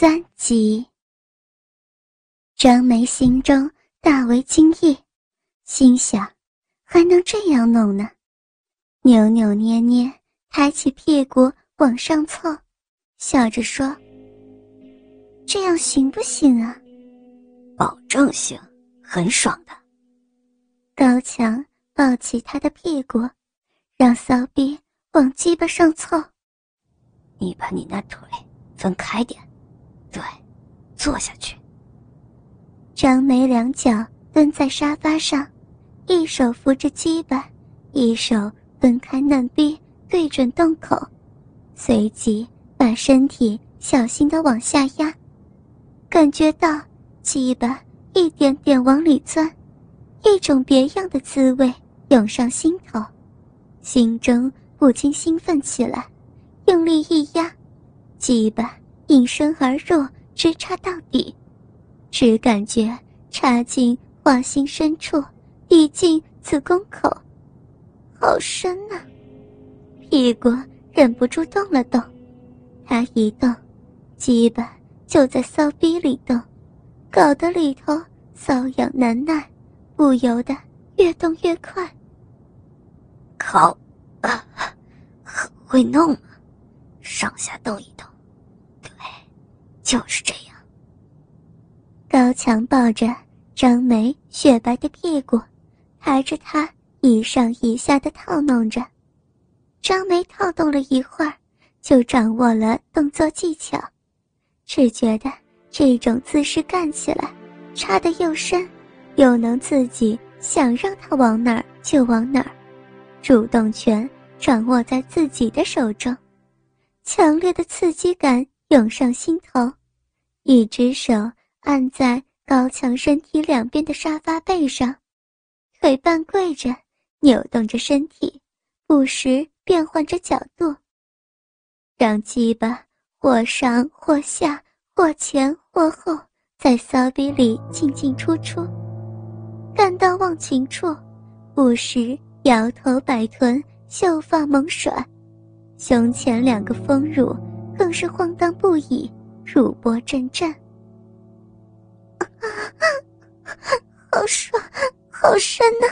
三集，张梅心中大为惊异，心想：还能这样弄呢？扭扭捏捏，抬起屁股往上凑，笑着说：“这样行不行啊？”“保证行，很爽的。”高强抱起他的屁股，让骚逼往鸡巴上凑。你把你那腿分开点。对，坐下去。张梅两脚蹲在沙发上，一手扶着鸡巴，一手分开嫩逼，对准洞口，随即把身体小心的往下压，感觉到鸡巴一点点往里钻，一种别样的滋味涌上心头，心中不禁兴奋起来，用力一压，鸡巴。应声而入，直插到底，只感觉插进花心深处，已进子宫口，好深呐！屁股忍不住动了动，他一动，鸡巴就在骚逼里动，搞得里头瘙痒难耐，不由得越动越快。好，啊，会弄吗？上下动一动。就是这样。高强抱着张梅雪白的屁股，抬着她一上一下的套弄着。张梅套动了一会儿，就掌握了动作技巧，只觉得这种姿势干起来，插得又深，又能自己想让他往哪儿就往哪儿，主动权掌握在自己的手中，强烈的刺激感涌上心头。一只手按在高强身体两边的沙发背上，腿半跪着，扭动着身体，不时变换着角度，让鸡巴或上或下，或前或后，在骚逼里进进出出。干到忘情处，不时摇头摆臀，秀发猛甩，胸前两个丰乳更是晃荡不已。乳波阵阵，好爽，好深呐！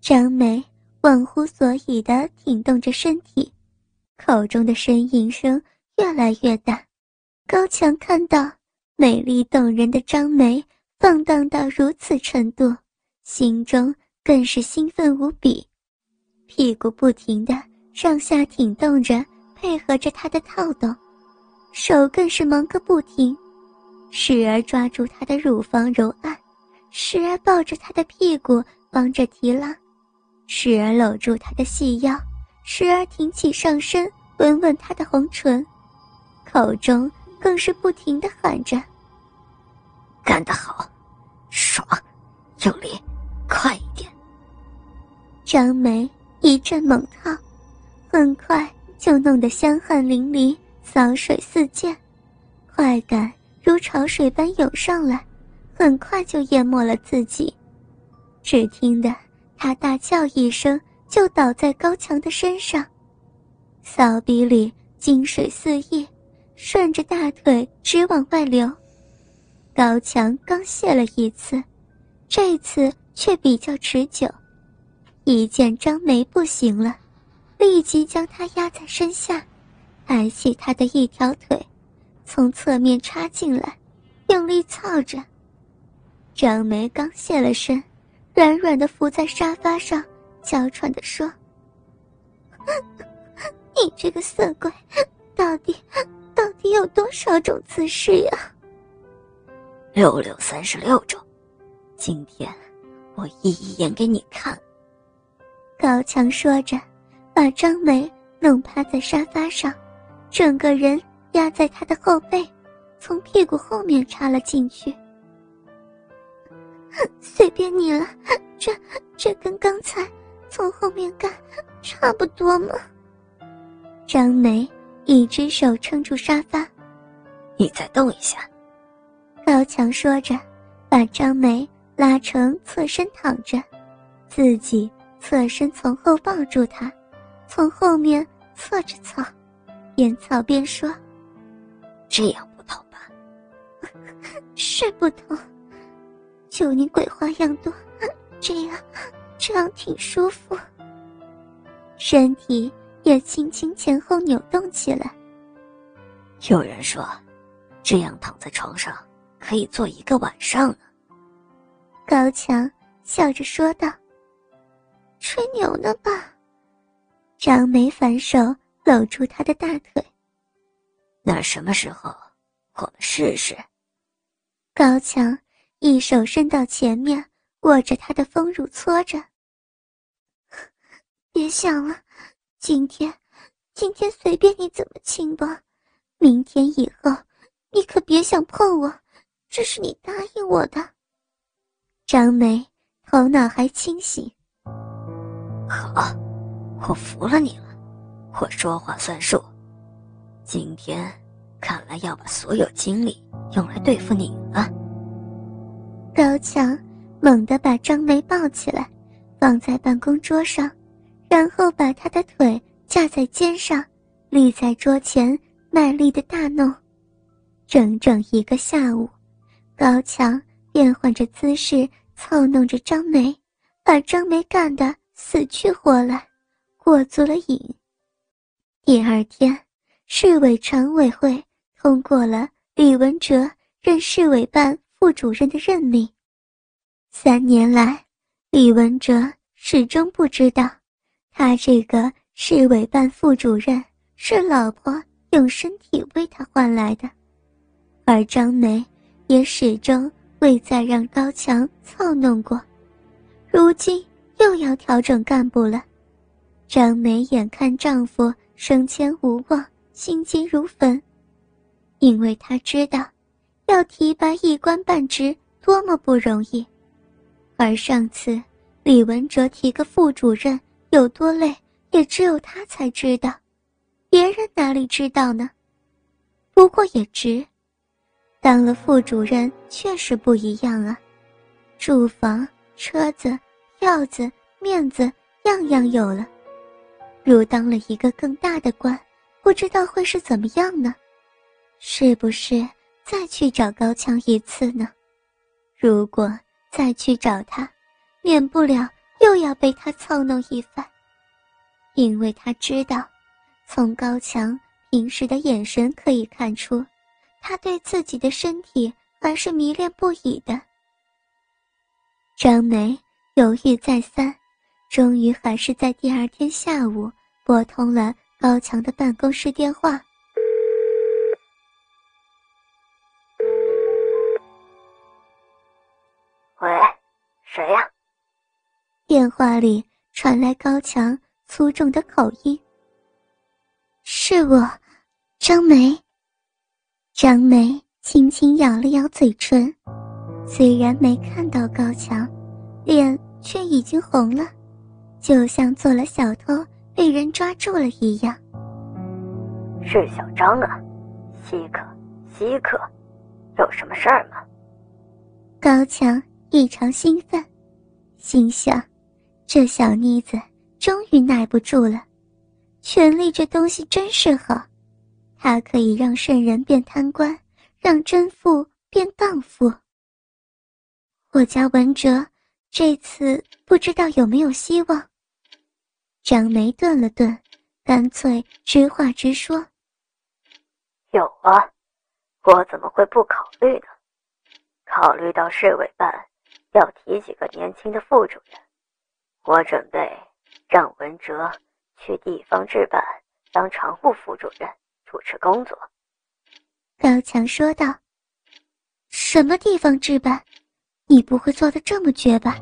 张梅忘乎所以的挺动着身体，口中的呻吟声越来越大。高强看到美丽动人的张梅放荡到如此程度，心中更是兴奋无比，屁股不停的。上下挺动着，配合着他的套动，手更是忙个不停，时而抓住他的乳房揉按，时而抱着他的屁股帮着提拉，时而搂住他的细腰，时而挺起上身吻吻他的红唇，口中更是不停的喊着：“干得好，爽，用力，快一点。”张梅一阵猛套。很快就弄得香汗淋漓，骚水四溅，快感如潮水般涌上来，很快就淹没了自己。只听得他大叫一声，就倒在高强的身上，骚鼻里金水四溢，顺着大腿直往外流。高强刚泄了一次，这次却比较持久，一见张梅不行了。立即将她压在身下，抬起她的一条腿，从侧面插进来，用力操着。张梅刚现了身，软软的伏在沙发上，娇喘的说：“你这个色鬼，到底到底有多少种姿势呀？”六六三十六种，今天我一一演给你看。高强说着。把张梅弄趴在沙发上，整个人压在他的后背，从屁股后面插了进去。随便你了，这这跟刚才从后面干差不多嘛。张梅一只手撑住沙发，你再动一下。高强说着，把张梅拉成侧身躺着，自己侧身从后抱住他，从后面侧着操，边操边说：“这样不痛吧？是不痛。”就你鬼花样多，这样，这样挺舒服。身体也轻轻前后扭动起来。有人说，这样躺在床上可以坐一个晚上呢。高强笑着说道：“吹牛呢吧？”张梅反手搂住他的大腿。那什么时候，我们试试？高强。一手伸到前面，握着他的丰乳搓着。别想了，今天，今天随便你怎么亲吧。明天以后，你可别想碰我，这是你答应我的。张梅头脑还清醒。好，我服了你了，我说话算数。今天，看来要把所有精力用来对付你了。高强猛地把张梅抱起来，放在办公桌上，然后把她的腿架在肩上，立在桌前，卖力的大弄。整整一个下午，高强变换着姿势操弄着张梅，把张梅干得死去活来，过足了瘾。第二天，市委常委会通过了李文哲任市委办。副主任的任命，三年来，李文哲始终不知道，他这个市委办副主任是老婆用身体为他换来的，而张梅也始终未再让高强操弄过，如今又要调整干部了，张梅眼看丈夫升迁无望，心急如焚，因为她知道。要提拔一官半职多么不容易，而上次李文哲提个副主任有多累，也只有他才知道，别人哪里知道呢？不过也值，当了副主任确实不一样啊，住房、车子、票子、面子样样有了。如当了一个更大的官，不知道会是怎么样呢？是不是？再去找高强一次呢？如果再去找他，免不了又要被他操弄一番。因为他知道，从高强平时的眼神可以看出，他对自己的身体还是迷恋不已的。张梅犹豫再三，终于还是在第二天下午拨通了高强的办公室电话。喂，谁呀？电话里传来高强粗重的口音。是我，张梅。张梅轻轻咬了咬嘴唇，虽然没看到高强，脸却已经红了，就像做了小偷被人抓住了一样。是小张啊，稀客，稀客，有什么事儿吗？高强。异常兴奋，心想：这小妮子终于耐不住了。权力这东西真是好，它可以让圣人变贪官，让真富变荡妇。我家文哲这次不知道有没有希望。张梅顿了顿，干脆直话直说：“有啊，我怎么会不考虑呢？考虑到市委办。”要提几个年轻的副主任，我准备让文哲去地方治办当常务副主任，主持工作。高强说道：“什么地方治办？你不会做的这么绝吧？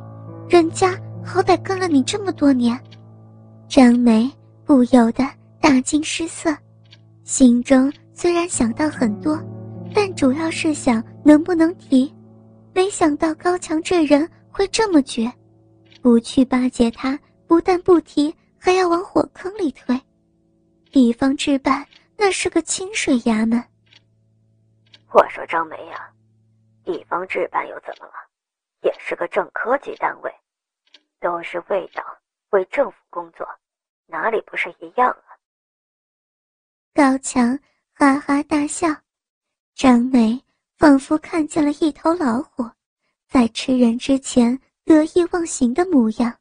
人家好歹跟了你这么多年。”张梅不由得大惊失色，心中虽然想到很多，但主要是想能不能提。没想到高强这人会这么绝，不去巴结他，不但不提，还要往火坑里推。地方置办那是个清水衙门。我说张梅呀，地方置办又怎么了？也是个正科级单位，都是为党为政府工作，哪里不是一样啊？高强哈哈大笑，张梅。仿佛看见了一头老虎，在吃人之前得意忘形的模样。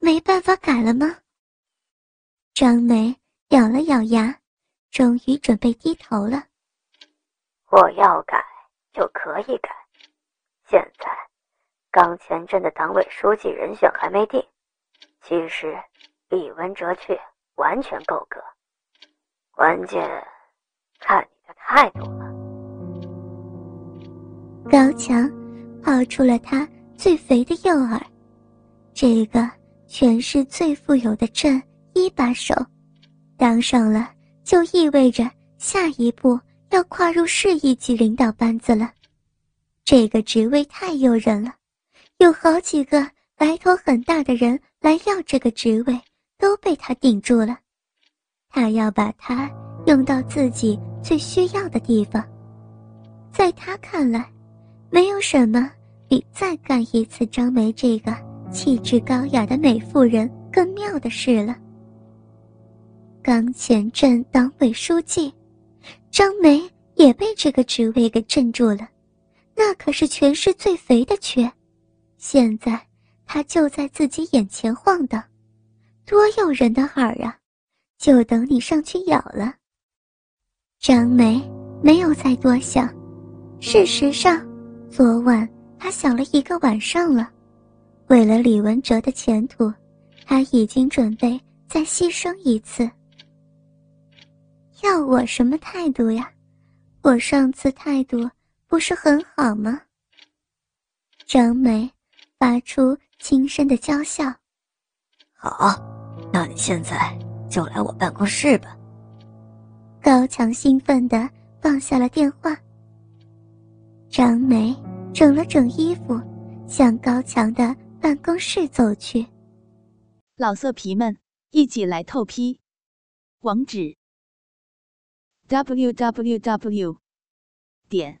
没办法改了吗？张梅咬了咬牙，终于准备低头了。我要改就可以改。现在，冈前镇的党委书记人选还没定，其实李文哲去完全够格。关键看你的态度了。高强抛出了他最肥的诱饵，这个全市最富有的镇一把手，当上了就意味着下一步要跨入市一级领导班子了。这个职位太诱人了，有好几个白头很大的人来要这个职位，都被他顶住了。他要把他用到自己最需要的地方，在他看来。没有什么比再干一次张梅这个气质高雅的美妇人更妙的事了。刚前镇党委书记，张梅也被这个职位给镇住了，那可是全市最肥的缺，现在它就在自己眼前晃荡，多诱人的饵啊，就等你上去咬了。张梅没有再多想，事实上。昨晚他想了一个晚上了，为了李文哲的前途，他已经准备再牺牲一次。要我什么态度呀？我上次态度不是很好吗？张梅发出轻声的娇笑。好，那你现在就来我办公室吧。高强兴奋的放下了电话。张梅整了整衣服，向高强的办公室走去。老色皮们，一起来透批！网址：w w w 点